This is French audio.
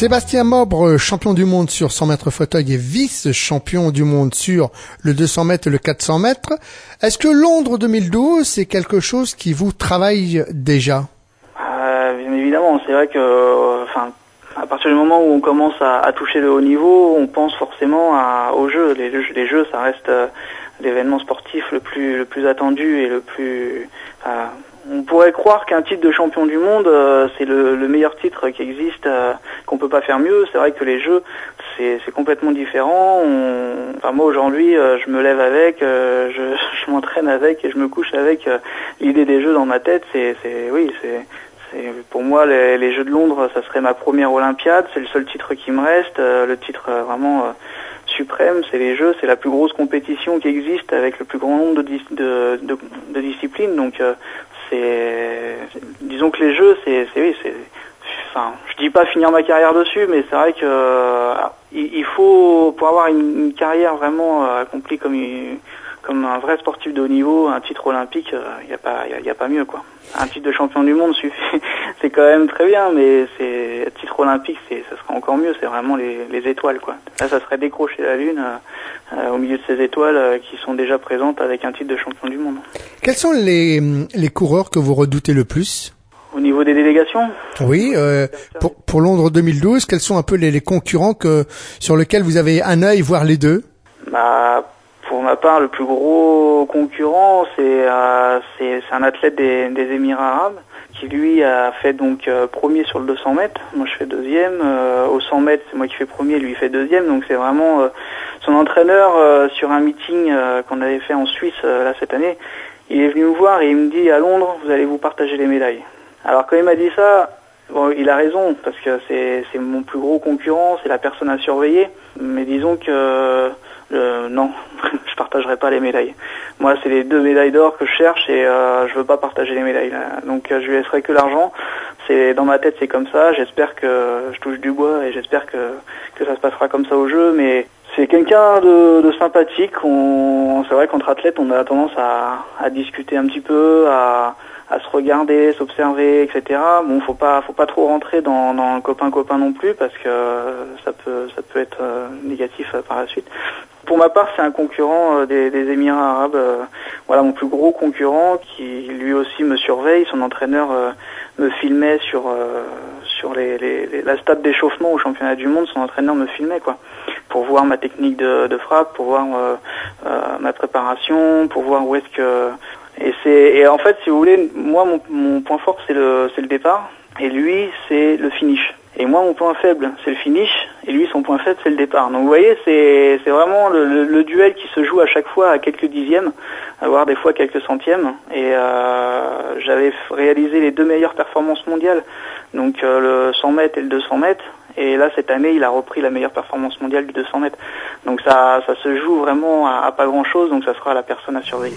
Sébastien Mobre, champion du monde sur 100 mètres fauteuil et vice-champion du monde sur le 200 mètres et le 400 mètres. Est-ce que Londres 2012, c'est quelque chose qui vous travaille déjà? Euh, évidemment, c'est vrai que, à partir du moment où on commence à, toucher le haut niveau, on pense forcément aux jeux. Les, jeux, ça reste euh, l'événement sportif le plus attendu et le plus, on pourrait croire qu'un titre de champion du monde, euh, c'est le, meilleur titre qui existe, euh, qu'on peut pas faire mieux. C'est vrai que les jeux, c'est complètement différent. Enfin, moi aujourd'hui, euh, je me lève avec, je, je m'entraîne avec et je me couche avec l'idée des jeux dans ma tête. C'est, oui, c'est pour moi, les, Jeux de Londres, ça serait ma première Olympiade. C'est le seul titre qui me reste. le titre vraiment suprême, c'est les Jeux. C'est la plus grosse compétition qui existe avec le plus grand nombre de disciplines. Donc, c'est, disons que les jeux, c'est, oui, c'est, enfin, je dis pas finir ma carrière dessus, mais c'est vrai que euh, il, faut pour avoir une, carrière vraiment euh, accomplie comme comme un vrai sportif de haut niveau, un titre olympique, il euh, n'y a pas, il y a, pas mieux quoi. Un titre de champion du monde suffit, c'est quand même très bien, mais c'est olympique, c'est, ça serait encore mieux. C'est vraiment les, les, étoiles quoi. Là, ça serait décrocher la lune euh, au milieu de ces étoiles euh, qui sont déjà présentes avec un titre de champion du monde. Quels sont les, les coureurs que vous redoutez le plus? Au niveau des délégations? Oui, euh, pour, pour Londres 2012, quels sont un peu les, les, concurrents que sur lesquels vous avez un œil, voire les deux? Bah, pour ma part, le plus gros concurrent, c'est euh, un athlète des, des, Émirats arabes qui lui a fait donc euh, premier sur le 200 mètres. Moi, je fais deuxième. Euh, au 100 mètres, c'est moi qui fais premier, lui il fait deuxième. Donc c'est vraiment euh, son entraîneur sur un meeting qu'on avait fait en Suisse là cette année. Il est venu me voir et il me dit à Londres, vous allez vous partager les médailles. Alors quand il m'a dit ça, bon, il a raison parce que c'est mon plus gros concurrent, c'est la personne à surveiller. Mais disons que euh, non, je partagerai pas les médailles. Moi, c'est les deux médailles d'or que je cherche et euh, je veux pas partager les médailles. Donc, euh, je lui laisserai que l'argent. C'est dans ma tête, c'est comme ça. J'espère que je touche du bois et j'espère que que ça se passera comme ça au jeu. Mais c'est quelqu'un de, de, sympathique. C'est vrai qu'entre athlètes, on a tendance à, à discuter un petit peu, à à se regarder, s'observer, etc. Bon, faut pas, faut pas trop rentrer dans, dans le copain copain non plus parce que ça peut, ça peut être négatif par la suite. Pour ma part, c'est un concurrent euh, des, Émirats arabes. Euh, voilà mon plus gros concurrent qui lui aussi me surveille. Son entraîneur euh, me filmait sur sur les, la stade d'échauffement au championnat du monde. Son entraîneur me filmait quoi, pour voir ma technique de, frappe, pour voir ma préparation, pour voir où est-ce que et c'est et en fait si vous voulez moi mon, mon point fort c'est le c'est le départ et lui c'est le finish. Et moi, mon point faible, c'est le finish, et lui, son point faible, c'est le départ. Donc, vous voyez, c'est vraiment le, duel qui se joue à chaque fois à quelques dixièmes, voire des fois quelques centièmes. Et euh, j'avais réalisé les deux meilleures performances mondiales, donc euh, le 100 mètres et le 200 mètres. Et là, cette année, il a repris la meilleure performance mondiale du 200 mètres. Donc, ça, ça se joue vraiment à, à pas grand-chose, donc ça sera la personne à surveiller.